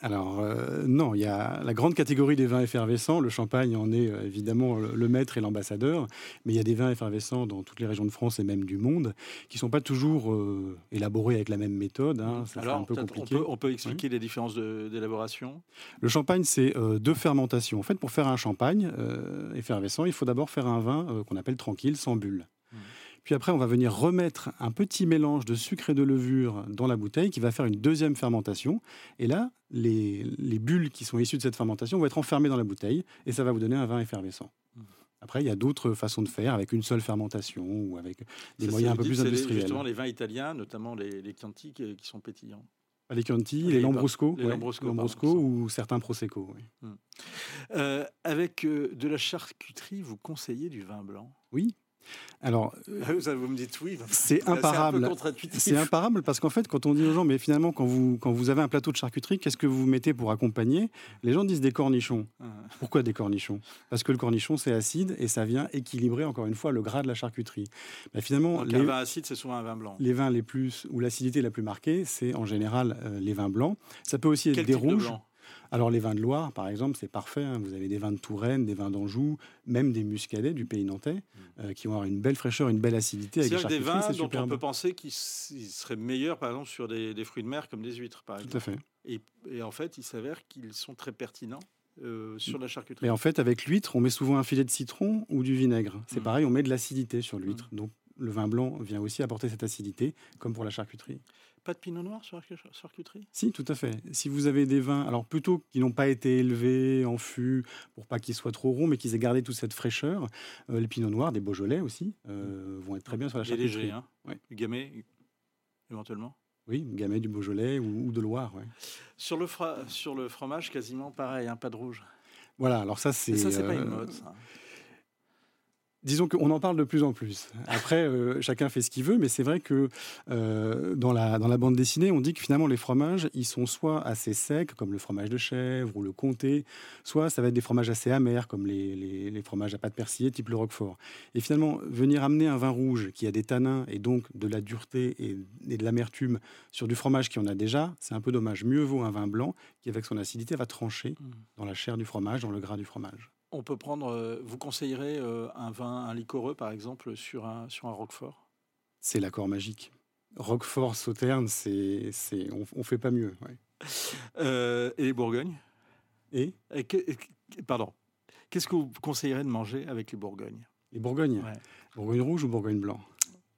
Alors euh, non, il y a la grande catégorie des vins effervescents. Le champagne en est euh, évidemment le, maître et l'ambassadeur, mais il y a des vins effervescents dans toutes les régions de France et même du monde qui sont pas toujours euh, élaborés avec la même méthode. Hein. Alors, un peu compliqué. On peut, expliquer les différences d'élaboration? Le champagne, c'est deux fermentations. En fait, pour faire un champagne effervescent, il faut d'abord faire un vin qu'on appelle tranquille, sans bulles. Mmh. Puis après, on va venir remettre un petit mélange de sucre et de levure dans la bouteille qui va faire une deuxième fermentation. Et là, les, bulles qui sont issues de cette fermentation vont être enfermées dans la bouteille et ça va vous donner un vin effervescent. Après, il y a d'autres façons de faire avec une seule fermentation ou avec des moyens un peu plus industriels. C'est justement les vins italiens, notamment les, les Chianti qui sont pétillants. Les Chianti, les, Lambrusco, ou certains Prosecco. Mmh. Euh, avec euh, de la charcuterie, vous conseillez du vin blanc? Oui, alors, ah vous me dites oui. C'est imparable. C'est imparable parce qu'en fait, quand on dit aux gens, mais finalement, quand vous, quand vous avez un plateau de charcuterie, qu'est-ce que vous mettez pour accompagner? Les gens disent des cornichons. Ah. Pourquoi des cornichons? Parce que le cornichon, c'est acide et ça vient équilibrer, encore une fois, le gras de la charcuterie. Bah, finalement, les, un vin acide, c'est souvent un vin blanc. Les vins les plus, où l'acidité la plus marquée, c'est en général euh, les vins blancs. Ça peut aussi être des rouges. Alors les vins de Loire, par exemple, c'est parfait. Hein. Vous avez des vins de Touraine, des vins d'Anjou, même des muscadets du pays nantais, mm. euh, qui vont avoir une belle fraîcheur, une belle acidité. C'est des vins dont on peut penser qu'ils seraient meilleurs, par exemple, sur des, fruits de mer comme des huîtres, par exemple. Tout à fait. Et, en fait, il s'avère qu'ils sont très pertinents. Euh, sur la charcuterie. Mais en fait, avec l'huître, on met souvent un filet de citron ou du vinaigre. C'est mm. pareil, on met de l'acidité sur l'huître. Mm. Donc le vin blanc vient aussi apporter cette acidité, comme pour la charcuterie. Pas de pinot noir sur charcuterie Si, tout à fait. Si vous avez des vins, alors plutôt qui n'ont pas été élevés en fût pour pas qu'ils soient trop ronds, mais qu'ils aient gardé toute cette fraîcheur, euh, les pinots noirs, des Beaujolais aussi, euh, vont être très bien sur la charcuterie. léger, hein Du gamay, éventuellement oui, gamay du Beaujolais ou, de Loire. Sur, le sur le fromage, quasiment pareil, un hein, pas de rouge. Voilà, alors ça c'est. Ça, c'est pas une euh, mode, ça. Disons qu'on en parle de plus en plus. Après, euh, chacun fait ce qu'il veut, mais c'est vrai que euh, dans, la, dans la bande dessinée, on dit que finalement les fromages, ils sont soit assez secs, comme le fromage de chèvre ou le comté, soit ça va être des fromages assez amers, comme les, les, fromages à pâte persillée, type le roquefort. Et finalement, venir amener un vin rouge qui a des tanins et donc de la dureté et, et de l'amertume sur du fromage qui en a déjà, c'est un peu dommage. Mieux vaut un vin blanc qui, avec son acidité, va trancher mmh. dans la chair du fromage, dans le gras du fromage. On peut prendre. Euh, vous conseillerez euh, un vin, un liquoreux par exemple, sur un, sur un Roquefort? C'est l'accord magique. Roquefort, Sauterne, c'est, c'est, on, ne fait pas mieux. Euh, et les Bourgognes Et, Pardon. Qu'est-ce que vous conseillerez de manger avec les Bourgognes? Les Bourgognes? Bourgogne rouge ou Bourgogne blanc?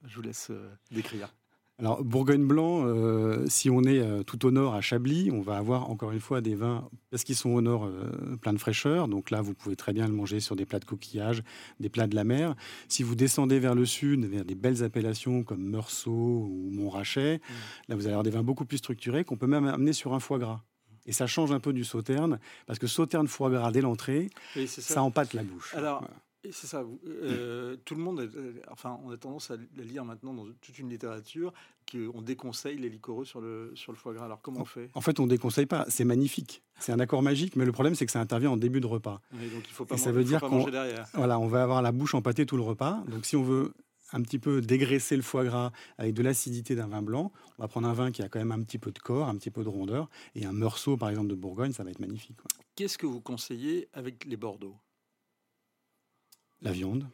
Je vous laisse décrire. Alors, Bourgogne blanc, euh, si on est euh, tout au nord à Chablis, on va avoir encore une fois des vins, parce qu'ils sont au nord, euh, plein de fraîcheur. Donc là, vous pouvez très bien le manger sur des plats de coquillages, des plats de la mer. Si vous descendez vers le sud, vers des belles appellations comme Meursault ou Montrachet, mmh. là, vous allez avoir des vins beaucoup plus structurés qu'on peut même amener sur un foie gras. Et ça change un peu du sauterne, parce que sauterne foie gras dès l'entrée, ça. empâte la bouche. Alors, c'est ça. Euh, tout le monde, euh, enfin, on a tendance à la lire maintenant dans toute une littérature qu'on déconseille les liquoreux sur le, sur le foie gras. Alors comment on fait? En fait, on déconseille pas. C'est magnifique. C'est un accord magique, mais le problème, c'est que ça intervient en début de repas. donc il faut pas, Et ça veut dire qu'on derrière. Voilà, on va avoir la bouche empâtée tout le repas. Donc si on veut un petit peu dégraisser le foie gras avec de l'acidité d'un vin blanc, on va prendre un vin qui a quand même un petit peu de corps, un petit peu de rondeur, et un meursault, par exemple, de Bourgogne, ça va être magnifique. Qu'est-ce que vous conseillez avec les Bordeaux? La viande,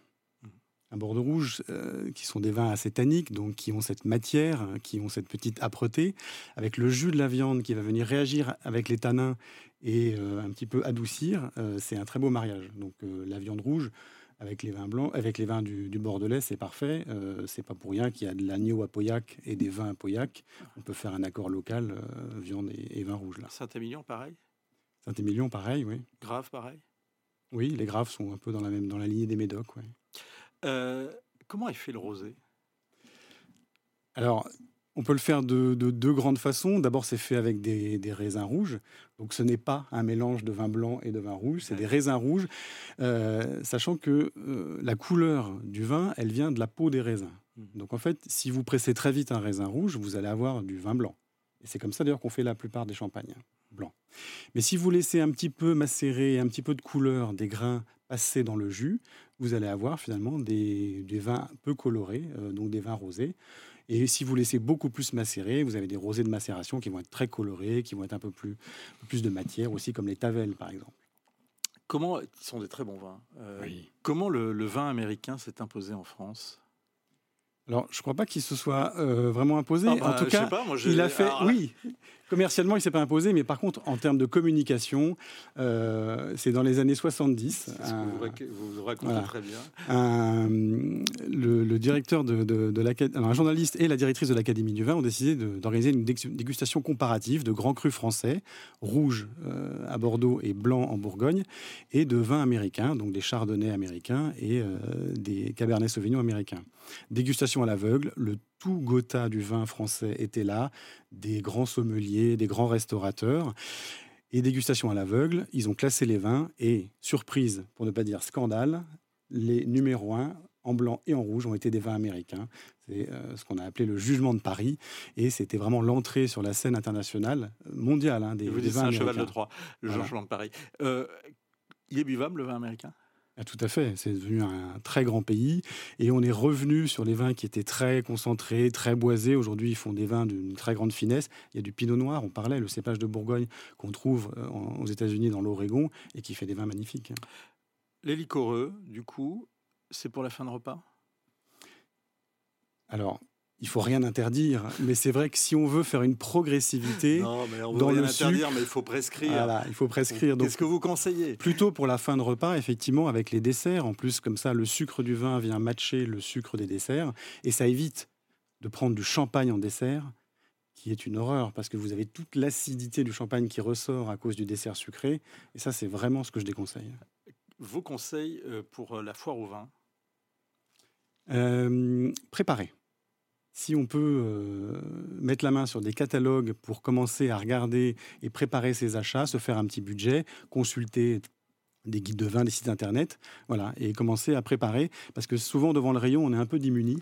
un bordeaux rouge, euh, qui sont des vins assez tanniques, donc qui ont cette matière, qui ont cette petite âpreté, avec le jus de la viande qui va venir réagir avec les tanins et euh, un petit peu adoucir, euh, c'est un très beau mariage. Donc la viande rouge, avec les vins blancs, avec les vins du, Bordelais, c'est parfait. C'est pas pour rien qu'il y a de l'agneau à Pauillac et des vins à Pauillac. On peut faire un accord local, viande et, vin rouge là. Saint-Émilion, pareil? Saint-Émilion, pareil, oui. Grave, pareil? Oui, les graves sont un peu dans la même dans la lignée des Médocs. Euh, comment est fait le rosé? Alors, on peut le faire de, deux grandes façons. D'abord, c'est fait avec des, raisins rouges. Donc, ce n'est pas un mélange de vin blanc et de vin rouge, c'est des raisins rouges, euh, sachant que euh, la couleur du vin, elle vient de la peau des raisins. Mmh. Donc, en fait, si vous pressez très vite un raisin rouge, vous allez avoir du vin blanc. Et c'est comme ça d'ailleurs qu'on fait la plupart des champagnes blancs. Mais si vous laissez un petit peu macérer un petit peu de couleur des grains passer dans le jus, vous allez avoir finalement des, vins peu colorés, euh, donc des vins rosés. Et si vous laissez beaucoup plus macérer, vous avez des rosés de macération qui vont être très colorés, qui vont être un peu plus, plus de matière, aussi comme les tavelles par exemple. Comment, ils sont des très bons vins. Euh, comment le vin américain s'est imposé en France? Alors, je ne crois pas qu'il se soit euh, vraiment imposé. Ah en bah, tout cas, il a fait. Oui, commercialement, il ne s'est pas imposé, mais par contre, en termes de communication, euh, c'est dans les années 70. vous, racontez très bien. le, directeur de, de, un journaliste et la directrice de l'Académie du vin ont décidé d'organiser une dégustation comparative de grands crus français, rouges euh, à Bordeaux et blancs en Bourgogne, et de vins américains, donc des chardonnays américains et des cabernets sauvignons américains. Dégustation à l'aveugle, le tout Gotha du vin français était là, des grands sommeliers, des grands restaurateurs. Et dégustation à l'aveugle, ils ont classé les vins et, surprise, pour ne pas dire scandale, les numéros 1 en blanc et en rouge ont été des vins américains. C'est euh, ce qu'on a appelé le jugement de Paris. Et c'était vraiment l'entrée sur la scène internationale mondiale hein, des, vous des vins un cheval de Troie, le jugement de Paris. Euh, il est buvable, le vin américain? Ah, tout à fait, c'est devenu un très grand pays et on est revenu sur les vins qui étaient très concentrés, très boisés. Aujourd'hui, ils font des vins d'une très grande finesse. Il y a du pinot noir, on parlait, le cépage de Bourgogne qu'on trouve euh, aux États-Unis dans l'Oregon et qui fait des vins magnifiques. Les liquoreux, du coup, c'est pour la fin de repas? Alors, il faut rien interdire, mais c'est vrai que si on veut faire une progressivité non, mais on veut rien interdire, mais il faut prescrire. Voilà, il faut prescrire. Qu'est-ce que vous conseillez? Plutôt pour la fin de repas, effectivement, avec les desserts. En plus, comme ça, le sucre du vin vient matcher le sucre des desserts, et ça évite de prendre du champagne en dessert, qui est une horreur, parce que vous avez toute l'acidité du champagne qui ressort à cause du dessert sucré, et ça, c'est vraiment ce que je déconseille. Vos conseils euh, pour euh, la foire au vin? Euh, Préparer si on peut euh, mettre la main sur des catalogues pour commencer à regarder et préparer ses achats, se faire un petit budget, consulter des guides de vin, des sites internet, voilà, et commencer à préparer, parce que souvent devant le rayon, on est un peu démuni.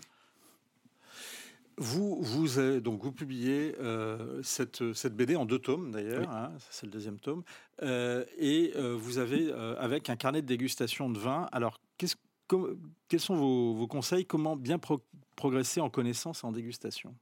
Vous, vous, donc vous publiez euh, cette, cette, BD en deux tomes d'ailleurs, hein, c'est le deuxième tome, euh, et vous avez avec un carnet de dégustation de vin. Alors, quels sont vos, conseils? Comment bien progresser en connaissance et en dégustation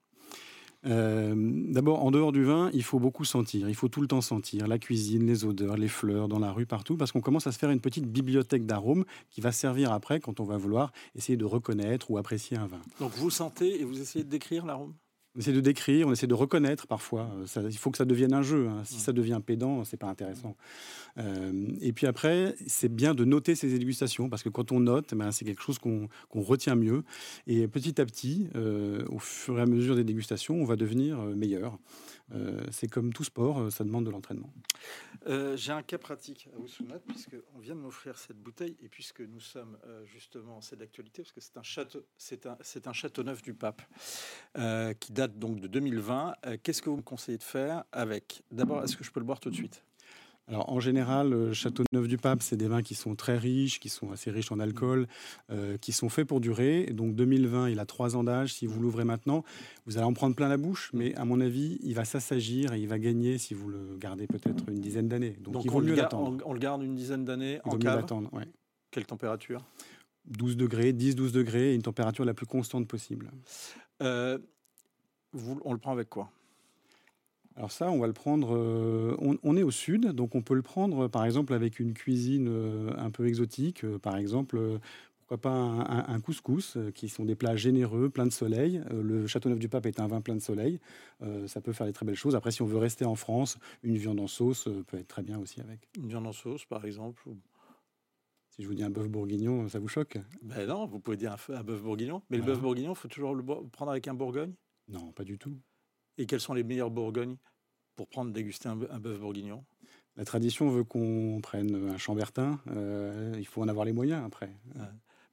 euh, D'abord, en dehors du vin, il faut beaucoup sentir. Il faut tout le temps sentir la cuisine, les odeurs, les fleurs dans la rue, partout, parce qu'on commence à se faire une petite bibliothèque d'arômes qui va servir après quand on va vouloir essayer de reconnaître ou apprécier un vin. Donc vous sentez et vous essayez de décrire l'arôme? On essaie de décrire, on essaie de reconnaître parfois. Euh, il faut que ça devienne un jeu. Hein. Si ça devient pédant, c'est pas intéressant. Euh, et puis après, c'est bien de noter ces dégustations parce que quand on note, ben, c'est quelque chose qu'on retient mieux. Et petit à petit, euh, au fur et à mesure des dégustations, on va devenir meilleur. Euh, c'est comme tout sport, euh, ça demande de l'entraînement. Euh, j'ai un cas pratique à vous soumettre, puisqu'on vient de m'offrir cette bouteille, et puisque nous sommes justement, c'est d'actualité, parce que c'est un château, un, c'est un château neuf du pape, qui date donc de 2020. qu'est-ce que vous me conseillez de faire avec? D'abord, est-ce que je peux le boire tout de suite? Alors en général, le Châteauneuf du Pape, c'est des vins qui sont très riches, qui sont assez riches en alcool, euh, qui sont faits pour durer. Donc 2020, il a trois ans d'âge. Si vous l'ouvrez maintenant, vous allez en prendre plein la bouche, mais à mon avis, il va s'assagir et il va gagner si vous le gardez peut-être une dizaine d'années. Donc, il vaut mieux l'attendre. On, le garde une dizaine d'années en cave. l'attendre, ouais. Quelle température? 12 degrés, 10-12 degrés, et une température la plus constante possible. Euh, vous, on le prend avec quoi? Alors ça, on va le prendre. Euh, on, est au sud, donc on peut le prendre, par exemple, avec une cuisine euh, un peu exotique, euh, par exemple. pourquoi pas un, couscous, qui sont des plats généreux, pleins de soleil. le Châteauneuf-du-Pape est un vin plein de soleil. ça peut faire des très belles choses. Après, si on veut rester en France, une viande en sauce peut être très bien aussi avec. Une viande en sauce, par exemple Si je vous dis un bœuf bourguignon, ça vous choque? Ben non, vous pouvez dire un, un bœuf bourguignon. Mais le bœuf bourguignon, faut toujours le prendre avec un bourgogne? Non, pas du tout. Et quels sont les meilleurs bourgognes pour prendre déguster un, bœuf bourguignon? La tradition veut qu'on prenne un chambertin. Euh, il faut en avoir les moyens après.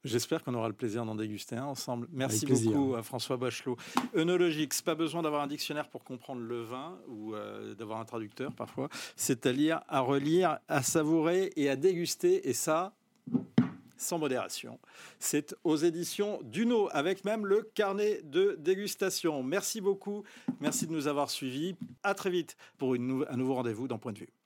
J'espère qu'on aura le plaisir d'en déguster un ensemble. Merci beaucoup à François Bachelot. Œnologique, c'est pas besoin d'avoir un dictionnaire pour comprendre le vin ou euh, d'avoir un traducteur parfois. C'est à lire, à relire, à savourer et à déguster. Et ça, sans modération. C'est aux éditions Duno, avec même le carnet de dégustation. Merci beaucoup. Merci de nous avoir suivis. À très vite pour un nouveau rendez-vous dans Point de vue.